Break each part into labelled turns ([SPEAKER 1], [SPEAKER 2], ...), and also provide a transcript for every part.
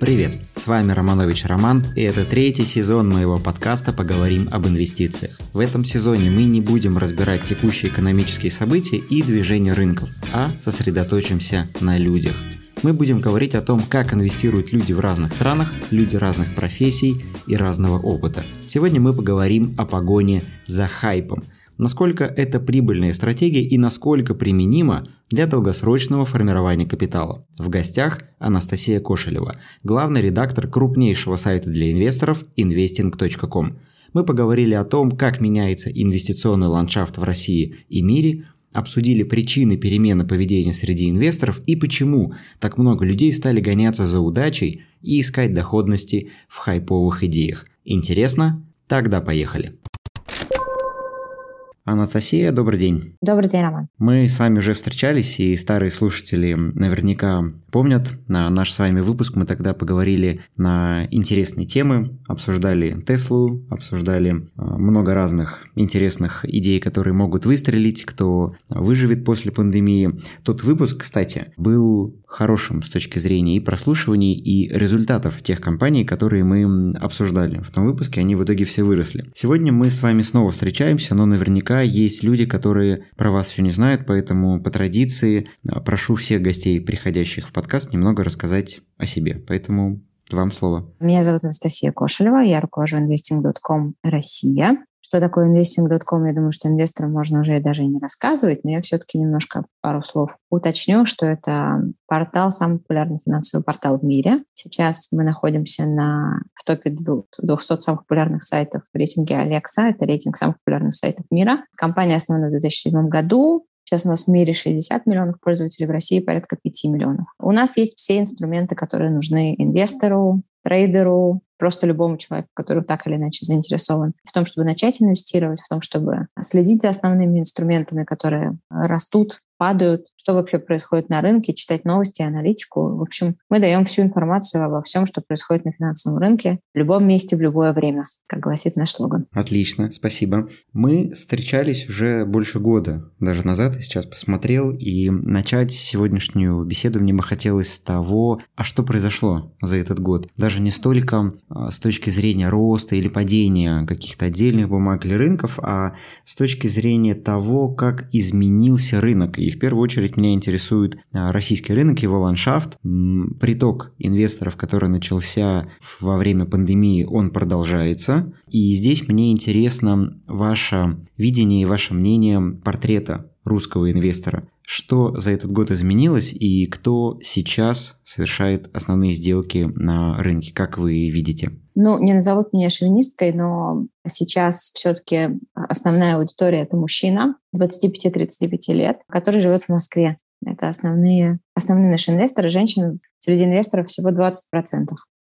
[SPEAKER 1] Привет, с вами Романович Роман, и это третий сезон моего подкаста «Поговорим об инвестициях». В этом сезоне мы не будем разбирать текущие экономические события и движения рынков, а сосредоточимся на людях. Мы будем говорить о том, как инвестируют люди в разных странах, люди разных профессий и разного опыта. Сегодня мы поговорим о погоне за хайпом – насколько это прибыльная стратегия и насколько применима для долгосрочного формирования капитала. В гостях Анастасия Кошелева, главный редактор крупнейшего сайта для инвесторов investing.com. Мы поговорили о том, как меняется инвестиционный ландшафт в России и мире, обсудили причины перемены поведения среди инвесторов и почему так много людей стали гоняться за удачей и искать доходности в хайповых идеях. Интересно? Тогда поехали. Анастасия, добрый день.
[SPEAKER 2] Добрый день, Роман.
[SPEAKER 1] Мы с вами уже встречались, и старые слушатели наверняка помнят на наш с вами выпуск. Мы тогда поговорили на интересные темы, обсуждали Теслу, обсуждали а, много разных интересных идей, которые могут выстрелить, кто выживет после пандемии. Тот выпуск, кстати, был хорошим с точки зрения и прослушиваний, и результатов тех компаний, которые мы обсуждали. В том выпуске они в итоге все выросли. Сегодня мы с вами снова встречаемся, но наверняка есть люди, которые про вас еще не знают, поэтому по традиции а, прошу всех гостей, приходящих в подкаст, немного рассказать о себе. Поэтому вам слово.
[SPEAKER 2] Меня зовут Анастасия Кошелева, я руковожу investing.com Россия. Что такое investing.com, я думаю, что инвесторам можно уже даже и не рассказывать, но я все-таки немножко пару слов уточню, что это портал, самый популярный финансовый портал в мире. Сейчас мы находимся на, в топе 200 самых популярных сайтов в рейтинге Alexa. Это рейтинг самых популярных сайтов мира. Компания основана в 2007 году. Сейчас у нас в мире 60 миллионов пользователей, в России порядка 5 миллионов. У нас есть все инструменты, которые нужны инвестору, трейдеру, просто любому человеку, который так или иначе заинтересован в том, чтобы начать инвестировать, в том, чтобы следить за основными инструментами, которые растут падают, что вообще происходит на рынке, читать новости, аналитику. В общем, мы даем всю информацию обо всем, что происходит на финансовом рынке в любом месте, в любое время, как гласит наш слоган.
[SPEAKER 1] Отлично, спасибо. Мы встречались уже больше года, даже назад, я сейчас посмотрел, и начать сегодняшнюю беседу мне бы хотелось с того, а что произошло за этот год. Даже не столько а, с точки зрения роста или падения каких-то отдельных бумаг или рынков, а с точки зрения того, как изменился рынок и в первую очередь меня интересует а, российский рынок, его ландшафт, приток инвесторов, который начался во время пандемии, он продолжается. И здесь мне интересно ваше видение и ваше мнение портрета русского инвестора. Что за этот год изменилось и кто сейчас совершает основные сделки на рынке, как вы видите?
[SPEAKER 2] Ну, не назовут меня шовинисткой, но сейчас все-таки основная аудитория – это мужчина 25-35 лет, который живет в Москве. Это основные, основные наши инвесторы. Женщин среди инвесторов всего 20%.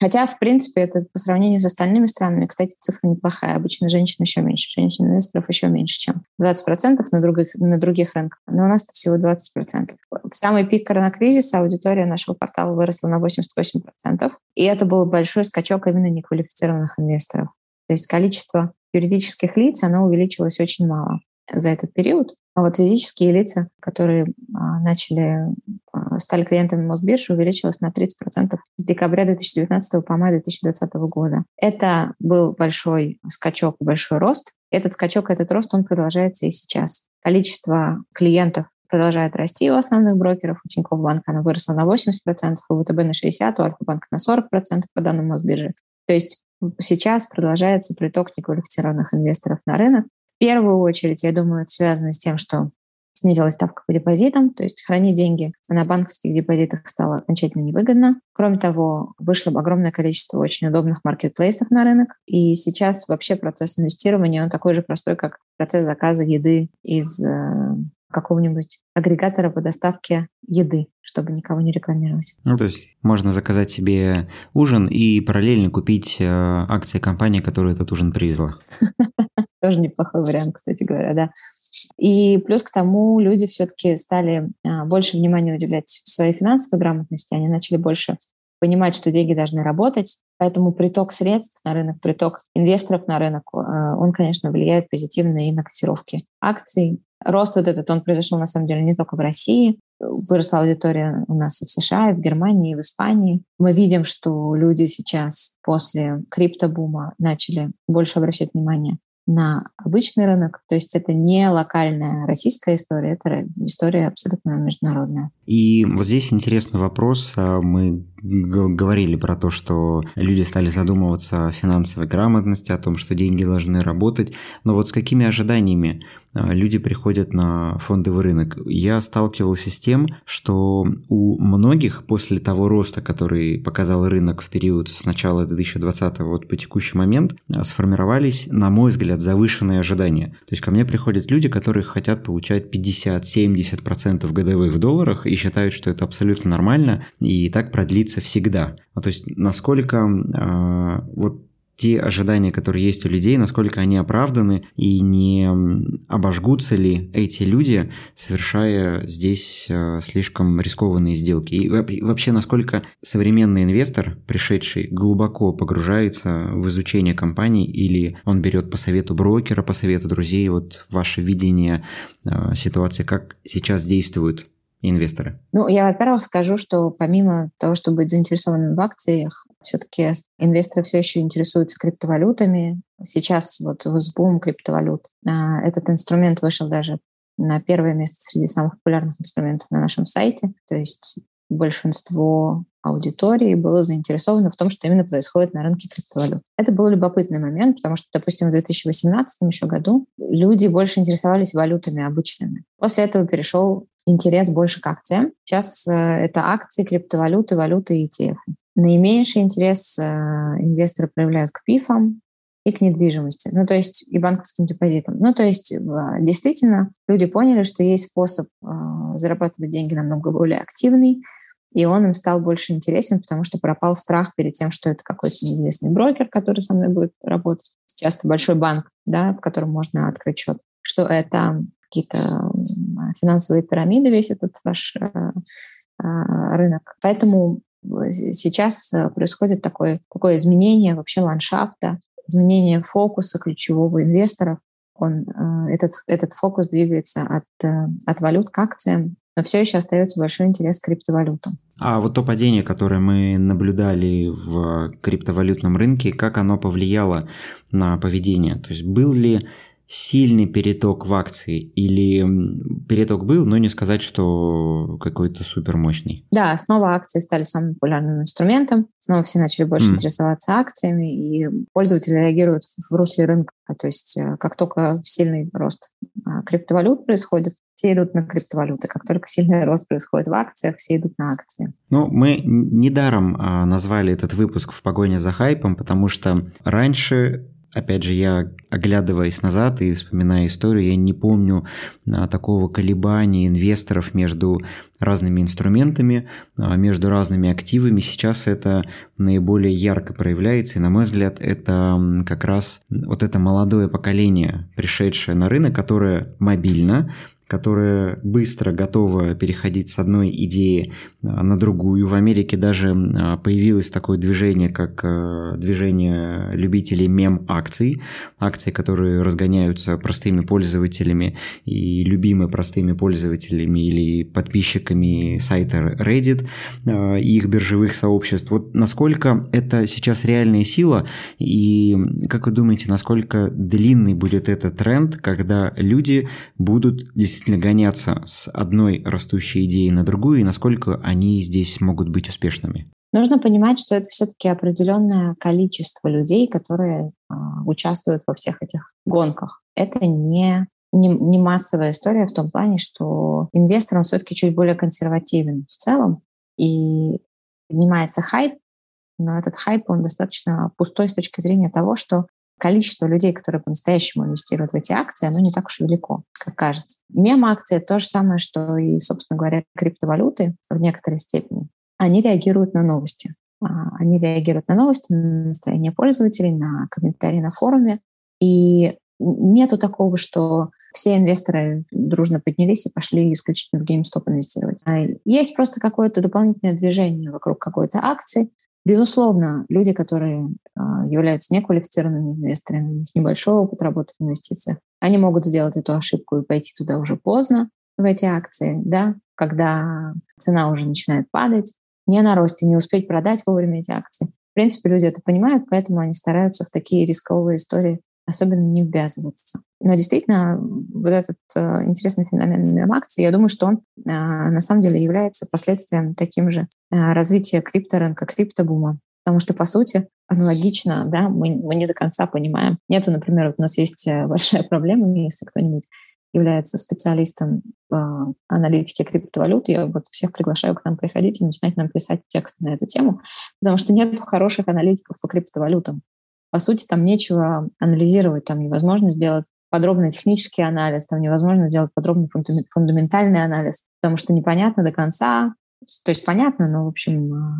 [SPEAKER 2] Хотя, в принципе, это по сравнению с остальными странами, кстати, цифра неплохая. Обычно женщин еще меньше, женщин-инвесторов еще меньше, чем 20% на других, на других рынках. Но у нас это всего 20%. В самый пик коронакризиса аудитория нашего портала выросла на 88%. И это был большой скачок именно неквалифицированных инвесторов. То есть количество юридических лиц, оно увеличилось очень мало за этот период. А вот физические лица, которые а, начали, а, стали клиентами Мосбиржи, увеличилось на 30% с декабря 2019 по май 2020 года. Это был большой скачок, большой рост. Этот скачок, этот рост, он продолжается и сейчас. Количество клиентов продолжает расти у основных брокеров. У Тинькофф банка оно выросло на 80%, у ВТБ на 60%, у Альфа-банка на 40% по данным Мосбиржи. То есть сейчас продолжается приток неквалифицированных инвесторов на рынок. В первую очередь, я думаю, это связано с тем, что снизилась ставка по депозитам, то есть хранить деньги на банковских депозитах стало окончательно невыгодно. Кроме того, вышло огромное количество очень удобных маркетплейсов на рынок, и сейчас вообще процесс инвестирования, он такой же простой, как процесс заказа еды из э, какого-нибудь агрегатора по доставке еды, чтобы никого не рекламировать.
[SPEAKER 1] Ну, то есть можно заказать себе ужин и параллельно купить э, акции компании, которая этот ужин привезла.
[SPEAKER 2] Тоже неплохой вариант, кстати говоря, да. И плюс к тому люди все-таки стали а, больше внимания уделять своей финансовой грамотности, они начали больше понимать, что деньги должны работать, поэтому приток средств на рынок, приток инвесторов на рынок, а, он, конечно, влияет позитивно и на котировки акций, рост вот этот, он произошел на самом деле не только в России. Выросла аудитория у нас и в США, и в Германии, и в Испании. Мы видим, что люди сейчас после криптобума начали больше обращать внимание на обычный рынок. То есть это не локальная российская история, это история абсолютно международная.
[SPEAKER 1] И вот здесь интересный вопрос. А, мы говорили про то, что люди стали задумываться о финансовой грамотности, о том, что деньги должны работать. Но вот с какими ожиданиями а, люди приходят на фондовый рынок? Я сталкивался с тем, что у многих после того роста, который показал рынок в период с начала 2020 вот по текущий момент, а, сформировались, на мой взгляд, завышенные ожидания. То есть ко мне приходят люди, которые хотят получать 50-70% годовых в долларах и считают, что это абсолютно нормально, и так продлится всегда. Ну, то есть насколько э, вот те ожидания, которые есть у людей, насколько они оправданы и не обожгутся ли эти люди, совершая здесь э, слишком рискованные сделки. И вообще, насколько современный инвестор, пришедший глубоко погружается в изучение компаний или он берет по совету брокера, по совету друзей, вот ваше видение э, ситуации, как сейчас действуют инвесторы?
[SPEAKER 2] Ну, я, во-первых, скажу, что помимо того, чтобы быть заинтересованным в акциях, все-таки инвесторы все еще интересуются криптовалютами. Сейчас вот бум криптовалют. А, этот инструмент вышел даже на первое место среди самых популярных инструментов на нашем сайте. То есть большинство аудитории было заинтересовано в том, что именно происходит на рынке криптовалют. Это был любопытный момент, потому что, допустим, в 2018 еще году люди больше интересовались валютами обычными. После этого перешел интерес больше к акциям. Сейчас э, это акции, криптовалюты, валюты и ETF. Наименьший интерес э, инвесторы проявляют к пифам и к недвижимости, ну то есть и банковским депозитам. Ну то есть э, действительно люди поняли, что есть способ зарабатывать деньги намного более активный, и он им стал больше интересен, потому что пропал страх перед тем, что это какой-то неизвестный брокер, который со мной будет работать. Часто большой банк, да, в котором можно открыть счет, что это какие-то финансовые пирамиды, весь этот ваш э, э, рынок. Поэтому сейчас э, происходит такое, такое изменение вообще ландшафта, изменение фокуса ключевого инвестора. Он, этот, этот фокус двигается от, от валют к акциям, но все еще остается большой интерес к криптовалютам.
[SPEAKER 1] А вот то падение, которое мы наблюдали в криптовалютном рынке, как оно повлияло на поведение? То есть был ли сильный переток в акции или переток был, но не сказать, что какой-то супер мощный?
[SPEAKER 2] Да, снова акции стали самым популярным инструментом, снова все начали больше mm. интересоваться акциями, и пользователи реагируют в русле рынка. То есть э, как только сильный рост а, криптовалют происходит, все идут на криптовалюты. Как только сильный рост происходит в акциях, все идут на акции.
[SPEAKER 1] Ну, мы недаром а, назвали этот выпуск в погоне за хайпом, потому что раньше опять же, я, оглядываясь назад и вспоминая историю, я не помню а, такого колебания инвесторов между разными инструментами, а, между разными активами. Сейчас это наиболее ярко проявляется, и, на мой взгляд, это как раз вот это молодое поколение, пришедшее на рынок, которое мобильно, которая быстро готова переходить с одной идеи а, на другую. В Америке даже а, появилось такое движение, как а, движение любителей мем-акций, акции, которые разгоняются простыми пользователями и любимы простыми пользователями или подписчиками сайта Reddit и их биржевых сообществ. Вот насколько это сейчас реальная сила и как вы думаете, насколько длинный будет этот тренд, когда люди будут действительно действительно гоняться с одной растущей идеей на другую, и насколько они здесь могут быть успешными?
[SPEAKER 2] Нужно понимать, что это все-таки определенное количество людей, которые э, участвуют во всех этих гонках. Это не, не, не массовая история в том плане, что инвестор, он все-таки чуть более консервативен в целом, и поднимается хайп, но этот хайп, он достаточно пустой с точки зрения того, что количество людей, которые по-настоящему инвестируют в эти акции, оно не так уж велико, как кажется. Мем-акции — то же самое, что и, собственно говоря, криптовалюты в некоторой степени. Они реагируют на новости. А, они реагируют на новости, на настроение пользователей, на комментарии на форуме. И нету такого, что все инвесторы дружно поднялись и пошли исключительно в GameStop инвестировать. А есть просто какое-то дополнительное движение вокруг какой-то акции, Безусловно, люди, которые являются неквалифицированными инвесторами, у них небольшой опыт работы в инвестициях, они могут сделать эту ошибку и пойти туда уже поздно, в эти акции, да, когда цена уже начинает падать, не на росте, не успеть продать вовремя эти акции. В принципе, люди это понимают, поэтому они стараются в такие рисковые истории особенно не ввязываться. Но действительно, вот этот э, интересный феномен мем-акций, я думаю, что он э, на самом деле является последствием таким же э, развития крипторынка, криптобума. Потому что, по сути, аналогично, да, мы, мы не до конца понимаем. Нету, например, вот у нас есть большая проблема, если кто-нибудь является специалистом по аналитике криптовалют, я вот всех приглашаю к нам приходить и начинать нам писать тексты на эту тему, потому что нет хороших аналитиков по криптовалютам. По сути, там нечего анализировать, там невозможно сделать подробный технический анализ, там невозможно сделать подробный фундаментальный анализ, потому что непонятно до конца, то есть понятно, но, в общем, а,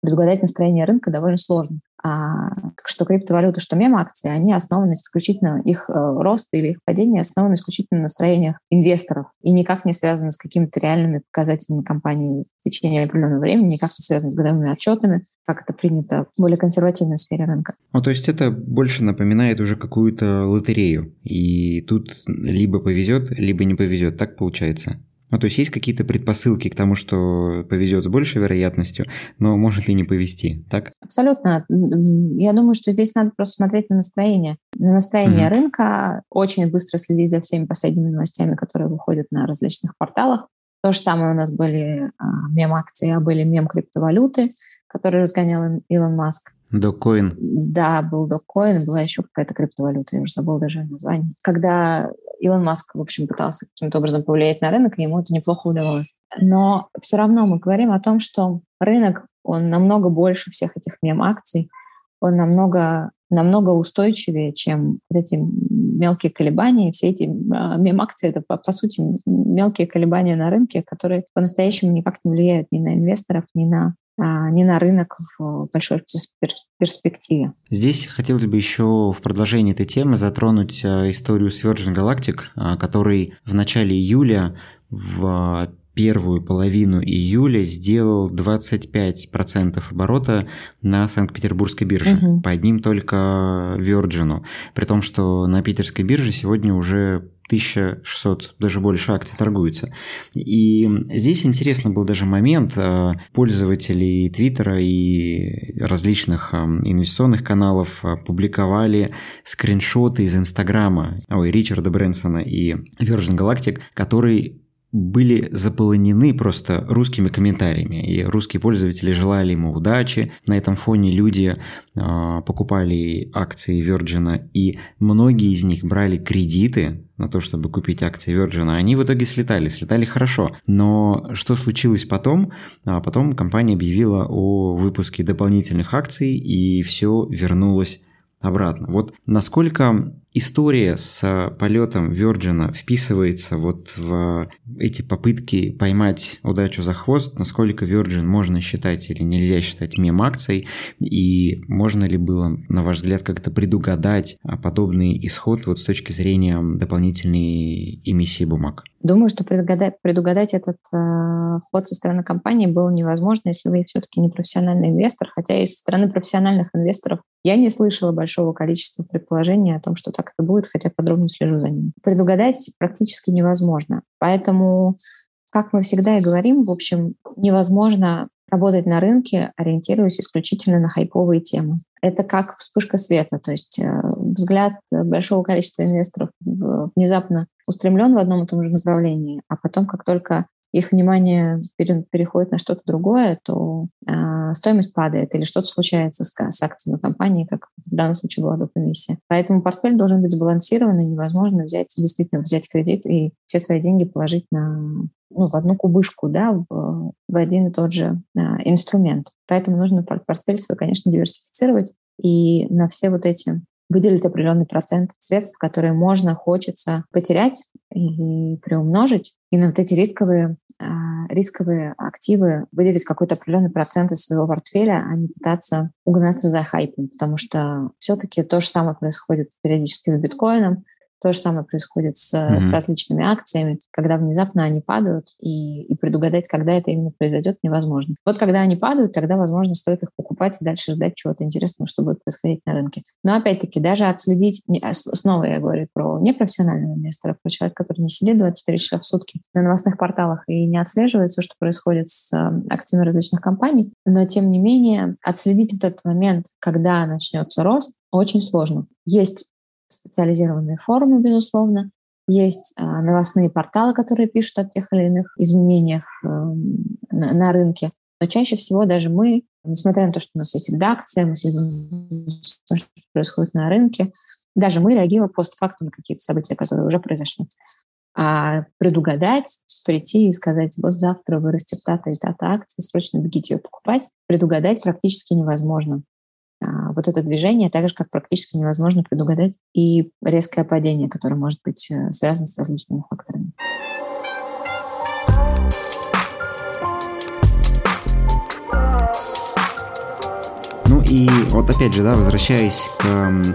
[SPEAKER 2] предугадать настроение рынка довольно сложно. А, что криптовалюты, что мем-акции, они основаны исключительно, их э, рост или их падение основаны исключительно на настроениях инвесторов и никак не связаны с какими-то реальными показателями компании в течение определенного времени, никак не связаны с годовыми отчетами, как это принято в более консервативной сфере рынка.
[SPEAKER 1] Ну, то есть это больше напоминает уже какую-то лотерею, и тут либо повезет, либо не повезет, так получается? Ну, то есть есть какие-то предпосылки к тому, что повезет с большей вероятностью, но может и не повезти, так?
[SPEAKER 2] Абсолютно. Я думаю, что здесь надо просто смотреть на настроение. На настроение угу. рынка, очень быстро следить за всеми последними новостями, которые выходят на различных порталах. То же самое у нас были а, мем-акции, а были мем-криптовалюты, которые разгонял Илон Маск.
[SPEAKER 1] Доккоин.
[SPEAKER 2] Да, был доккоин, была еще какая-то криптовалюта, я уже забыл даже название. Когда Илон Маск, в общем, пытался каким-то образом повлиять на рынок, и ему это неплохо удавалось. Но все равно мы говорим о том, что рынок, он намного больше всех этих мем-акций, он намного, намного устойчивее, чем вот эти мелкие колебания. Все эти а, мем-акции — это, по, по сути, мелкие колебания на рынке, которые по-настоящему никак не влияют ни на инвесторов, ни на не на рынок в большой перспективе.
[SPEAKER 1] Здесь хотелось бы еще в продолжении этой темы затронуть а, историю с Virgin Galactic, а, который в начале июля в первую половину июля сделал 25% оборота на Санкт-Петербургской бирже угу. по одним только Virgin. При том, что на питерской бирже сегодня уже 1600, даже больше акций торгуется. И здесь интересный был даже момент. Э, пользователи Твиттера и различных э, инвестиционных каналов э, публиковали скриншоты из Инстаграма, ой, Ричарда Брэнсона и Virgin Galactic, который были заполонены просто русскими комментариями, и русские пользователи желали ему удачи. На этом фоне люди э, покупали акции Virgin, и многие из них брали кредиты на то, чтобы купить акции Virgin. Они в итоге слетали, слетали хорошо. Но что случилось потом? А потом компания объявила о выпуске дополнительных акций, и все вернулось обратно. Вот насколько история с полетом Virgin вписывается вот в эти попытки поймать удачу за хвост, насколько Virgin можно считать или нельзя считать мем-акцией, и можно ли было, на ваш взгляд, как-то предугадать подобный исход вот с точки зрения дополнительной эмиссии бумаг?
[SPEAKER 2] Думаю, что предугадать, предугадать этот э, ход со стороны компании было невозможно, если вы все-таки не профессиональный инвестор, хотя и со стороны профессиональных инвесторов я не слышала большого количества предположений о том, что так это будет, хотя подробно слежу за ним. Предугадать практически невозможно. Поэтому, как мы всегда и говорим, в общем, невозможно работать на рынке, ориентируясь исключительно на хайповые темы. Это как вспышка света, то есть э, взгляд большого количества инвесторов внезапно устремлен в одном и том же направлении, а потом, как только их внимание переходит на что-то другое, то э, стоимость падает или что-то случается с, с акциями компании, как в данном случае была комиссия. Поэтому портфель должен быть сбалансированный, невозможно взять, действительно взять кредит и все свои деньги положить на, ну, в одну кубышку, да, в, в один и тот же э, инструмент. Поэтому нужно портфель свой, конечно, диверсифицировать и на все вот эти выделить определенный процент средств, которые можно, хочется потерять и приумножить, и на вот эти рисковые, а, рисковые активы выделить какой-то определенный процент из своего портфеля, а не пытаться угнаться за хайпом, потому что все-таки то же самое происходит периодически с биткоином, То же самое происходит с, mm-hmm. с различными акциями, когда внезапно они падают, и, и предугадать, когда это именно произойдет, невозможно. Вот когда они падают, тогда, возможно, стоит их покупать и дальше ждать чего-то интересного, что будет происходить на рынке. Но опять-таки, даже отследить, а, снова я говорю про непрофессионального инвестора, про человека, который не сидит 24 часа в сутки на новостных порталах и не отслеживает все, что происходит с а, акциями различных компаний, но тем не менее отследить вот этот момент, когда начнется рост, очень сложно. Есть специализированные форумы, безусловно, есть а, новостные порталы, которые пишут о тех или иных изменениях э, на, рынке. Но чаще всего даже мы, несмотря на то, что у нас есть редакция, мы следим что происходит на рынке, даже мы реагируем постфактум на какие-то события, которые уже произошли. А предугадать, прийти и сказать, вот завтра вырастет та-то и та-то акция, срочно бегите ее покупать, предугадать практически невозможно. А, вот это движение, так же, как практически невозможно предугадать и резкое падение, которое может быть э, связано с различными факторами.
[SPEAKER 1] И вот опять же, да, возвращаясь к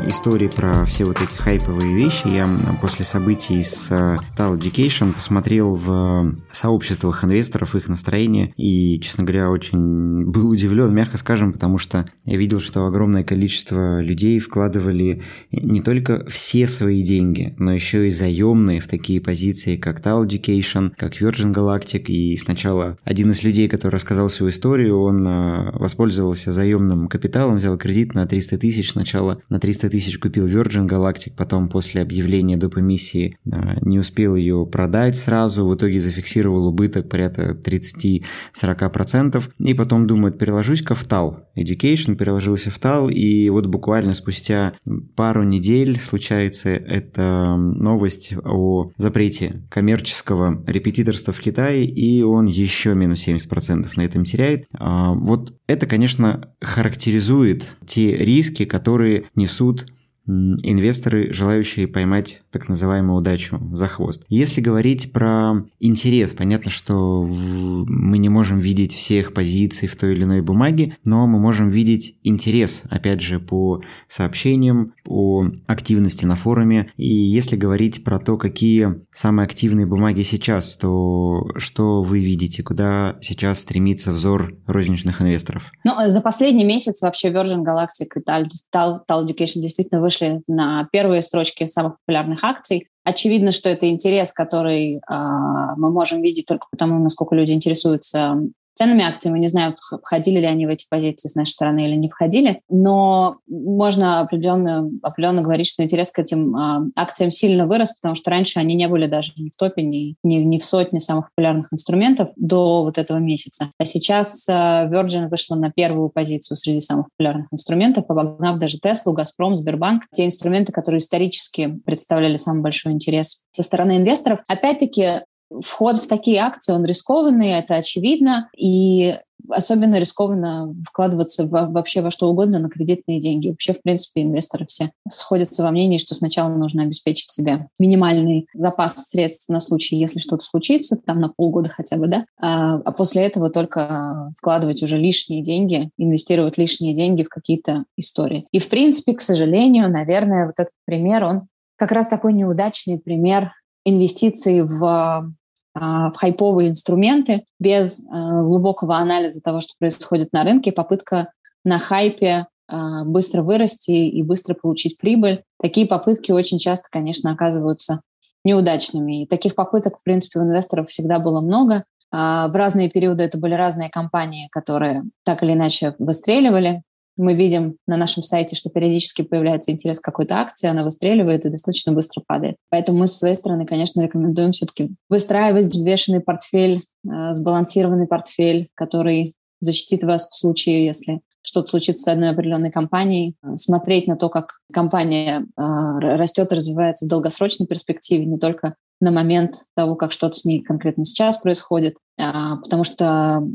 [SPEAKER 1] истории про все вот эти хайповые вещи, я после событий с э, Tal Education посмотрел в сообществах инвесторов их настроение и, честно говоря, очень был удивлен, мягко скажем, потому что я видел, что огромное количество людей вкладывали не только все свои деньги, но еще и заемные в такие позиции, как Tal Education, как Virgin Galactic. И сначала один из людей, который рассказал свою историю, он э, воспользовался заемным капиталом он взял кредит на 300 тысяч, сначала на 300 тысяч купил Virgin Galactic, потом после объявления доп. эмиссии а, не успел ее продать сразу, в итоге зафиксировал убыток порядка 30-40%, и потом думает, переложусь-ка в TAL Education, переложился в TAL, и вот буквально спустя пару недель случается эта новость о запрете коммерческого репетиторства в Китае, и он еще минус 70% на этом теряет. А, вот это, конечно, характеризует те риски, которые несут инвесторы, желающие поймать так называемую удачу за хвост. Если говорить про интерес, понятно, что мы не можем видеть всех позиций в той или иной бумаге, но мы можем видеть интерес, опять же, по сообщениям, по активности на форуме. И если говорить про то, какие самые активные бумаги сейчас, то что вы видите, куда сейчас стремится взор розничных инвесторов?
[SPEAKER 2] Ну, за последний месяц вообще Virgin Galactic и Tal, Education действительно вышли вышли на первые строчки самых популярных акций. Очевидно, что это интерес, который э, мы можем видеть только потому, насколько люди интересуются ценными акциями. Не знаю, входили ли они в эти позиции с нашей стороны или не входили, но можно определенно, определенно говорить, что интерес к этим э, акциям сильно вырос, потому что раньше они не были даже ни в топе, ни, ни, ни в сотне самых популярных инструментов до вот этого месяца. А сейчас э, Virgin вышла на первую позицию среди самых популярных инструментов, обогнав даже Tesla, Газпром, Сбербанк, те инструменты, которые исторически представляли самый большой интерес со стороны инвесторов. Опять-таки, вход в такие акции, он рискованный, это очевидно, и особенно рискованно вкладываться в, вообще во что угодно на кредитные деньги. Вообще, в принципе, инвесторы все сходятся во мнении, что сначала нужно обеспечить себе минимальный запас средств на случай, если что-то случится, там на полгода хотя бы, да, а, а после этого только вкладывать уже лишние деньги, инвестировать лишние деньги в какие-то истории. И, в принципе, к сожалению, наверное, вот этот пример, он как раз такой неудачный пример инвестиций в а, в хайповые инструменты без а, глубокого анализа того, что происходит на рынке, попытка на хайпе а, быстро вырасти и быстро получить прибыль. Такие попытки очень часто, конечно, оказываются неудачными. И таких попыток, в принципе, у инвесторов всегда было много. В разные периоды это были разные компании, которые так или иначе выстреливали мы видим на нашем сайте, что периодически появляется интерес к какой-то акции, она выстреливает и достаточно быстро падает. Поэтому мы с своей стороны, конечно, рекомендуем все-таки выстраивать взвешенный портфель, э, сбалансированный портфель, который защитит вас в случае, если что-то случится с одной определенной компанией, э, смотреть на то, как компания э, растет и развивается в долгосрочной перспективе, не только на момент того, как что-то с ней конкретно сейчас происходит, а, потому что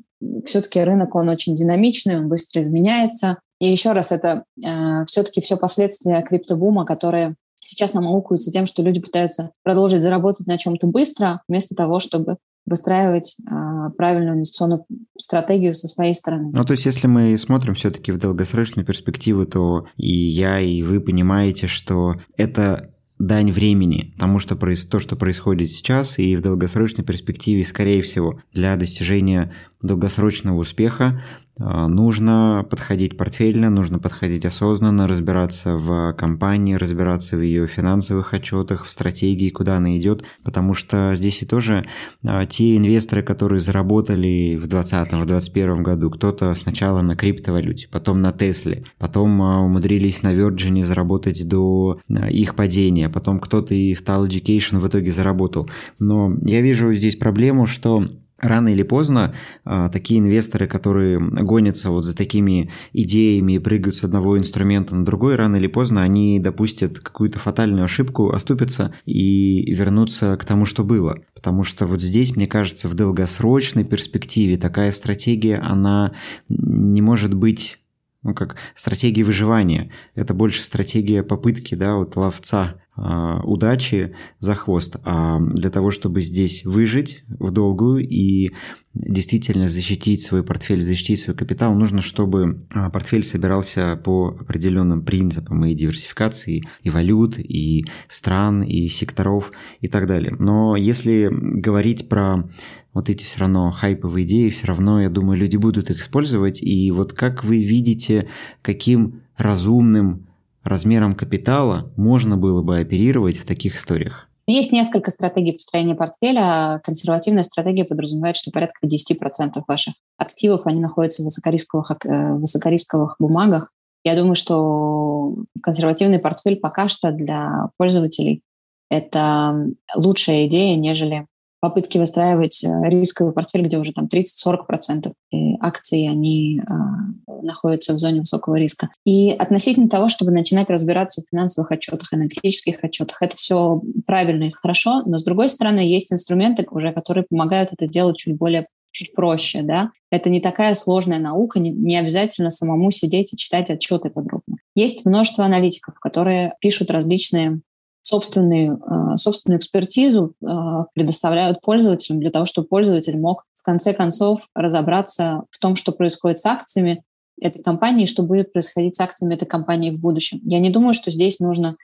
[SPEAKER 2] все-таки рынок, он очень динамичный, он быстро изменяется, и еще раз, это э, все-таки все последствия криптобума, которые сейчас нам аукаются тем, что люди пытаются продолжить заработать на чем-то быстро, вместо того, чтобы выстраивать э, правильную инвестиционную стратегию со своей стороны.
[SPEAKER 1] Ну, то есть, если мы смотрим все-таки в долгосрочную перспективу, то и я, и вы понимаете, что это дань времени тому, что то, что происходит сейчас, и в долгосрочной перспективе, скорее всего, для достижения долгосрочного успеха а, нужно подходить портфельно, нужно подходить осознанно, разбираться в компании, разбираться в ее финансовых отчетах, в стратегии, куда она идет, потому что здесь и тоже а, те инвесторы, которые заработали в 2020, в 2021 году, кто-то сначала на криптовалюте, потом на Тесле, потом а, умудрились на Virgin заработать до их падения, потом кто-то и в Tal Education в итоге заработал. Но я вижу здесь проблему, что Рано или поздно а, такие инвесторы, которые гонятся вот за такими идеями и прыгают с одного инструмента на другой, рано или поздно они допустят какую-то фатальную ошибку, оступятся и вернутся к тому, что было. Потому что вот здесь, мне кажется, в долгосрочной перспективе такая стратегия, она не может быть ну, как стратегия выживания. Это больше стратегия попытки, да, вот ловца удачи за хвост, а для того, чтобы здесь выжить в долгую и действительно защитить свой портфель, защитить свой капитал, нужно, чтобы а, портфель собирался по определенным принципам и диверсификации, и валют, и стран, и секторов, и так далее. Но если говорить про вот эти все равно хайповые идеи, все равно, я думаю, люди будут их использовать. И вот как вы видите, каким разумным размером капитала можно было бы оперировать в таких историях?
[SPEAKER 2] Есть несколько стратегий построения портфеля. Консервативная стратегия подразумевает, что порядка 10% ваших активов они находятся в высокорисковых, э, высокорисковых бумагах. Я думаю, что консервативный портфель пока что для пользователей это лучшая идея, нежели попытки выстраивать э, рисковый портфель, где уже там 30-40% акций, они э, находятся в зоне высокого риска. И относительно того, чтобы начинать разбираться в финансовых отчетах, аналитических отчетах, это все правильно и хорошо, но с другой стороны есть инструменты уже, которые помогают это делать чуть более чуть проще, да. Это не такая сложная наука, не, не обязательно самому сидеть и читать отчеты подробно. Есть множество аналитиков, которые пишут различные собственную, э, собственную экспертизу э, предоставляют пользователям для того, чтобы пользователь мог в конце концов разобраться в том, что происходит с акциями этой компании, что будет происходить с акциями этой компании в будущем. Я не думаю, что здесь нужно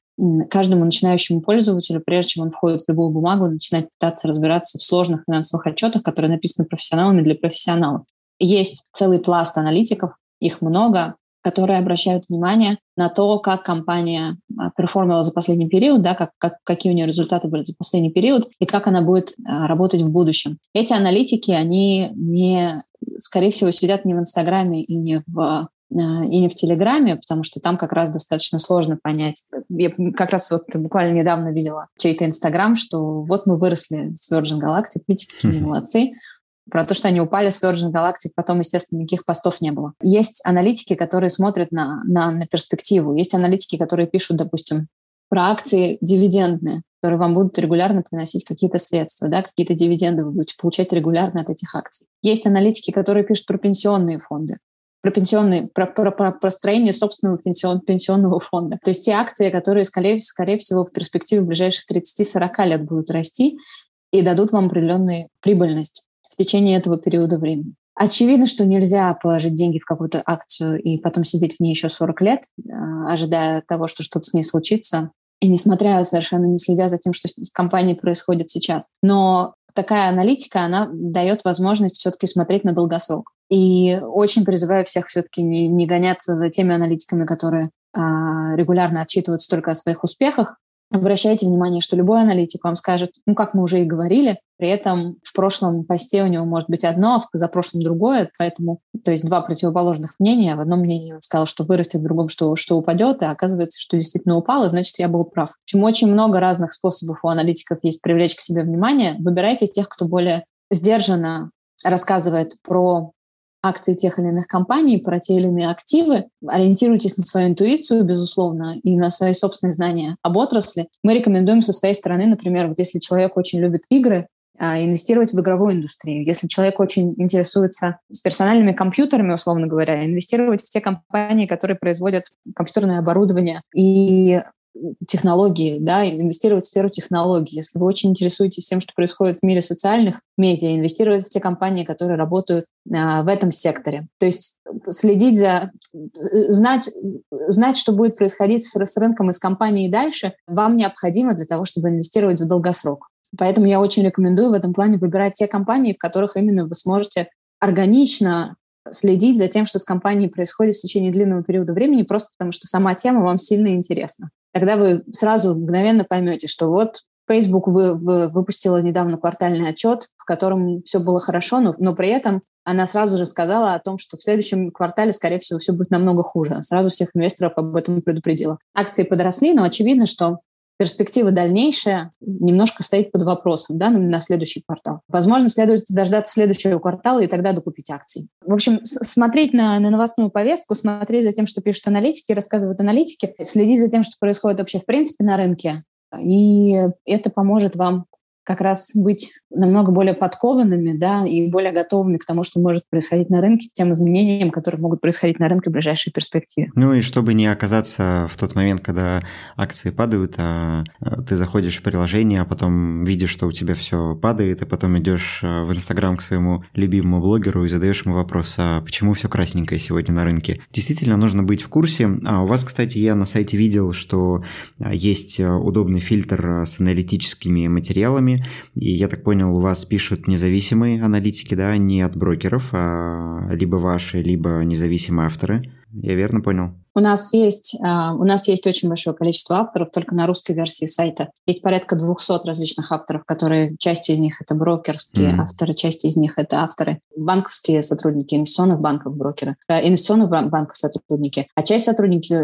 [SPEAKER 2] каждому начинающему пользователю, прежде чем он входит в любую бумагу, начинать пытаться разбираться в сложных финансовых отчетах, которые написаны профессионалами для профессионалов. Есть целый пласт аналитиков, их много, которые обращают внимание на то, как компания а, перформила за последний период, да, как, как, какие у нее результаты были за последний период и как она будет а, работать в будущем. Эти аналитики, они не, скорее всего, сидят не в Инстаграме и не в а, и не в Телеграме, потому что там как раз достаточно сложно понять. Я как раз вот буквально недавно видела чей-то Инстаграм, что вот мы выросли с Virgin Galactic, видите, какие молодцы. Про то, что они упали с Virgin Galactic, потом, естественно, никаких постов не было. Есть аналитики, которые смотрят на, на, на перспективу. Есть аналитики, которые пишут, допустим, про акции дивидендные, которые вам будут регулярно приносить какие-то средства, да, какие-то дивиденды вы будете получать регулярно от этих акций. Есть аналитики, которые пишут про пенсионные фонды, про пенсионные, про, про, про построение собственного пенсион, пенсионного фонда. То есть те акции, которые, скорее, скорее всего, в перспективе ближайших 30-40 лет будут расти и дадут вам определенную прибыльность в течение этого периода времени. Очевидно, что нельзя положить деньги в какую-то акцию и потом сидеть в ней еще 40 лет, а, ожидая того, что что-то с ней случится, и несмотря совершенно не следя за тем, что с компанией происходит сейчас. Но такая аналитика, она дает возможность все-таки смотреть на долгосрок. И очень призываю всех все-таки не, не гоняться за теми аналитиками, которые а, регулярно отчитываются только о своих успехах, Обращайте внимание, что любой аналитик вам скажет, ну, как мы уже и говорили, при этом в прошлом посте у него может быть одно, а в позапрошлом другое, поэтому, то есть два противоположных мнения. В одном мнении он сказал, что вырастет, в другом, что, что упадет, и оказывается, что действительно упало, значит, я был прав. Почему очень много разных способов у аналитиков есть привлечь к себе внимание. Выбирайте тех, кто более сдержанно рассказывает про акции тех или иных компаний, про те или иные активы, ориентируйтесь на свою интуицию, безусловно, и на свои собственные знания об отрасли. Мы рекомендуем со своей стороны, например, вот если человек очень любит игры, а, инвестировать в игровую индустрию. Если человек очень интересуется персональными компьютерами, условно говоря, инвестировать в те компании, которые производят компьютерное оборудование и технологии, да, инвестировать в сферу технологий. Если вы очень интересуетесь тем, что происходит в мире социальных медиа, инвестировать в те компании, которые работают а, в этом секторе. То есть следить за, знать, знать, что будет происходить с, с рынком и с компанией дальше, вам необходимо для того, чтобы инвестировать в долгосрок. Поэтому я очень рекомендую в этом плане выбирать те компании, в которых именно вы сможете органично следить за тем, что с компанией происходит в течение длинного периода времени, просто потому что сама тема вам сильно интересна. Тогда вы сразу мгновенно поймете, что вот Facebook вы, вы, выпустила недавно квартальный отчет, в котором все было хорошо, но, но при этом она сразу же сказала о том, что в следующем квартале, скорее всего, все будет намного хуже. Сразу всех инвесторов об этом предупредила. Акции подросли, но очевидно, что перспектива дальнейшая немножко стоит под вопросом да, на следующий квартал. Возможно, следует дождаться следующего квартала и тогда докупить акции. В общем, смотреть на, на новостную повестку, смотреть за тем, что пишут аналитики, рассказывают аналитики, следить за тем, что происходит вообще в принципе на рынке, и это поможет вам как раз быть намного более подкованными да, и более готовыми к тому, что может происходить на рынке, тем изменениям, которые могут происходить на рынке в ближайшей перспективе.
[SPEAKER 1] Ну и чтобы не оказаться в тот момент, когда акции падают, а, а ты заходишь в приложение, а потом видишь, что у тебя все падает, и потом идешь а, в Инстаграм к своему любимому блогеру и задаешь ему вопрос, а почему все красненькое сегодня на рынке? Действительно, нужно быть в курсе. А у вас, кстати, я на сайте видел, что есть удобный фильтр с аналитическими материалами, и я так понял, у вас пишут независимые аналитики, да, не от брокеров, а либо ваши, либо независимые авторы. Я верно понял?
[SPEAKER 2] У нас есть, uh, у нас есть очень большое количество авторов только на русской версии сайта. Есть порядка 200 различных авторов, которые часть из них это брокерские mm-hmm. авторы, часть из них это авторы банковские сотрудники инвестиционных банков брокеры, э, инвестиционных банков сотрудники, а часть сотрудники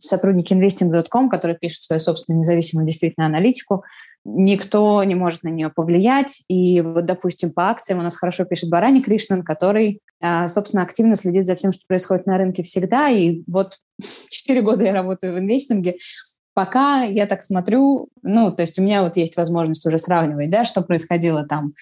[SPEAKER 2] сотрудники investing.com, которые пишут свою собственную независимую действительно аналитику, никто не может на нее повлиять. И вот, допустим, по акциям у нас хорошо пишет Барани Кришнан, который, а, собственно, активно следит за тем, что происходит на рынке всегда. И вот четыре года я работаю в инвестинге, пока я так смотрю, ну, то есть у меня вот есть возможность уже сравнивать, да, что происходило там,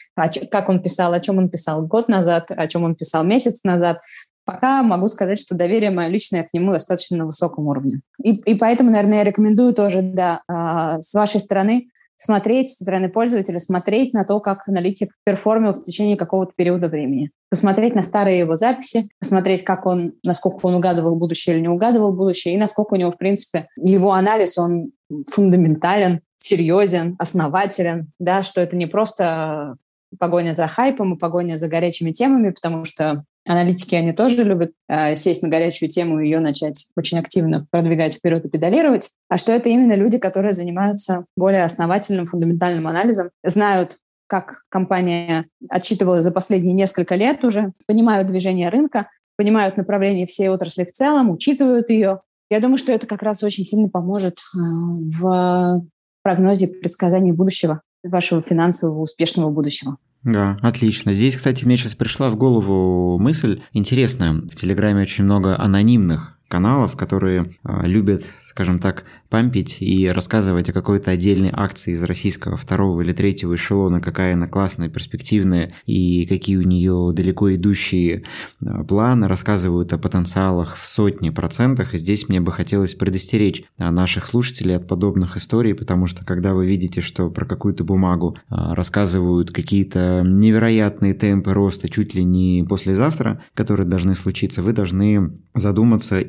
[SPEAKER 2] как он писал, о чем он писал год назад, о чем он писал месяц назад, пока могу сказать, что доверие мое личное к нему достаточно на высоком уровне. И, и поэтому, наверное, я рекомендую тоже, да, а, с вашей стороны смотреть со стороны пользователя, смотреть на то, как аналитик перформил в течение какого-то периода времени. Посмотреть на старые его записи, посмотреть, как он, насколько он угадывал будущее или не угадывал будущее, и насколько у него, в принципе, его анализ, он фундаментален, серьезен, основателен, да, что это не просто погоня за хайпом и погоня за горячими темами, потому что Аналитики, они тоже любят э, сесть на горячую тему и ее начать очень активно продвигать вперед и педалировать. А что это именно люди, которые занимаются более основательным, фундаментальным анализом, знают, как компания отчитывалась за последние несколько лет уже, понимают движение рынка, понимают направление всей отрасли в целом, учитывают ее. Я думаю, что это как раз очень сильно поможет э, в прогнозе предсказании будущего, вашего финансового успешного будущего.
[SPEAKER 1] Да, отлично. Здесь, кстати, мне сейчас пришла в голову мысль интересная. В Телеграме очень много анонимных каналов, которые э, любят, скажем так, пампить и рассказывать о какой-то отдельной акции из российского второго или третьего эшелона, какая она классная, перспективная и какие у нее далеко идущие а, планы, рассказывают о потенциалах в сотни процентах. И здесь мне бы хотелось предостеречь а, наших слушателей от подобных историй, потому что когда вы видите, что про какую-то бумагу а, рассказывают какие-то невероятные темпы роста чуть ли не послезавтра, которые должны случиться, вы должны задуматься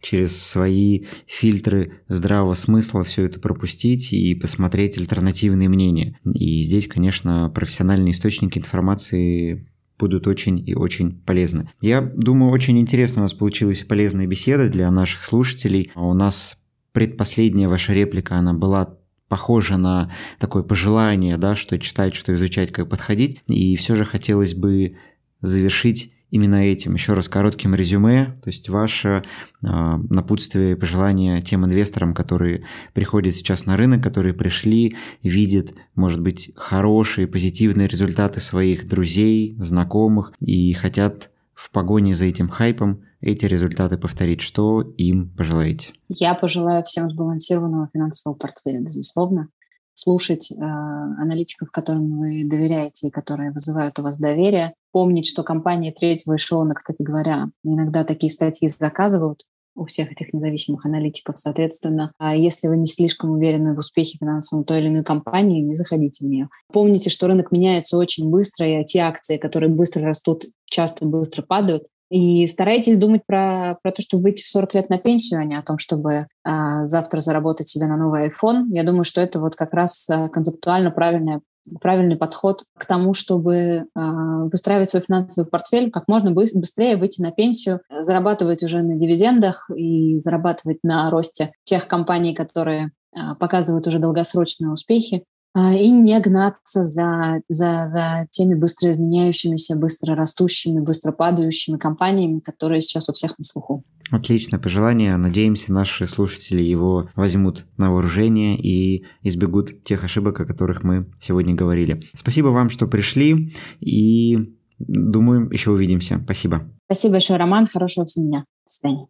[SPEAKER 1] через свои фильтры здравого смысла все это пропустить и посмотреть альтернативные мнения. И здесь, конечно, профессиональные источники информации будут очень и очень полезны. Я думаю, очень интересно у нас получилась полезная беседа для наших слушателей. У нас предпоследняя ваша реплика, она была похожа на такое пожелание, да, что читать, что изучать, как подходить. И все же хотелось бы завершить именно этим. Еще раз коротким резюме, то есть ваше э, напутствие и пожелание тем инвесторам, которые приходят сейчас на рынок, которые пришли, видят, может быть, хорошие, позитивные результаты своих друзей, знакомых и хотят в погоне за этим хайпом эти результаты повторить. Что им пожелаете?
[SPEAKER 2] Я пожелаю всем сбалансированного финансового портфеля, безусловно слушать э, аналитиков, которым вы доверяете и которые вызывают у вас доверие, помнить, что компании третьего эшелона, кстати говоря, иногда такие статьи заказывают, у всех этих независимых аналитиков. Соответственно, а если вы не слишком уверены в успехе финансовой той или иной компании, не заходите в нее. Помните, что рынок меняется очень быстро, и те акции, которые быстро растут, часто быстро падают. И старайтесь думать про, про то, чтобы выйти в 40 лет на пенсию, а не о том, чтобы а, завтра заработать себе на новый iPhone. Я думаю, что это вот как раз а, концептуально правильная правильный подход к тому, чтобы э, выстраивать свой финансовый портфель, как можно быстрее выйти на пенсию, зарабатывать уже на дивидендах и зарабатывать на росте тех компаний, которые э, показывают уже долгосрочные успехи, э, и не гнаться за, за, за теми быстро изменяющимися, быстро растущими, быстро падающими компаниями, которые сейчас у всех на слуху.
[SPEAKER 1] Отличное пожелание. Надеемся, наши слушатели его возьмут на вооружение и избегут тех ошибок, о которых мы сегодня говорили. Спасибо вам, что пришли, и думаю, еще увидимся. Спасибо.
[SPEAKER 2] Спасибо большое, Роман. Хорошего всем дня. До свидания.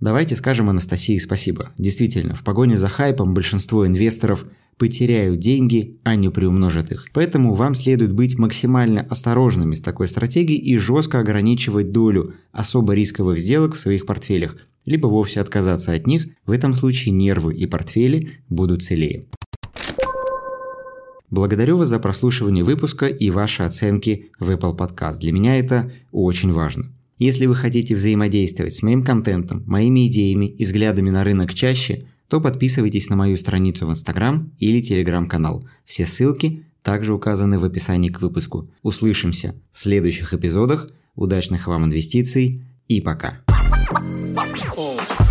[SPEAKER 1] Давайте скажем Анастасии спасибо. Действительно, в погоне за хайпом большинство инвесторов потеряют деньги, а не приумножат их. Поэтому вам следует быть максимально осторожными с такой стратегией и жестко ограничивать долю особо рисковых сделок в своих портфелях, либо вовсе отказаться от них, в этом случае нервы и портфели будут целее. Благодарю вас за прослушивание выпуска и ваши оценки в Apple Podcast. Для меня это очень важно. Если вы хотите взаимодействовать с моим контентом, моими идеями и взглядами на рынок чаще, то подписывайтесь на мою страницу в Instagram или Telegram-канал. Все ссылки также указаны в описании к выпуску. Услышимся в следующих эпизодах. Удачных вам инвестиций и пока. Oh.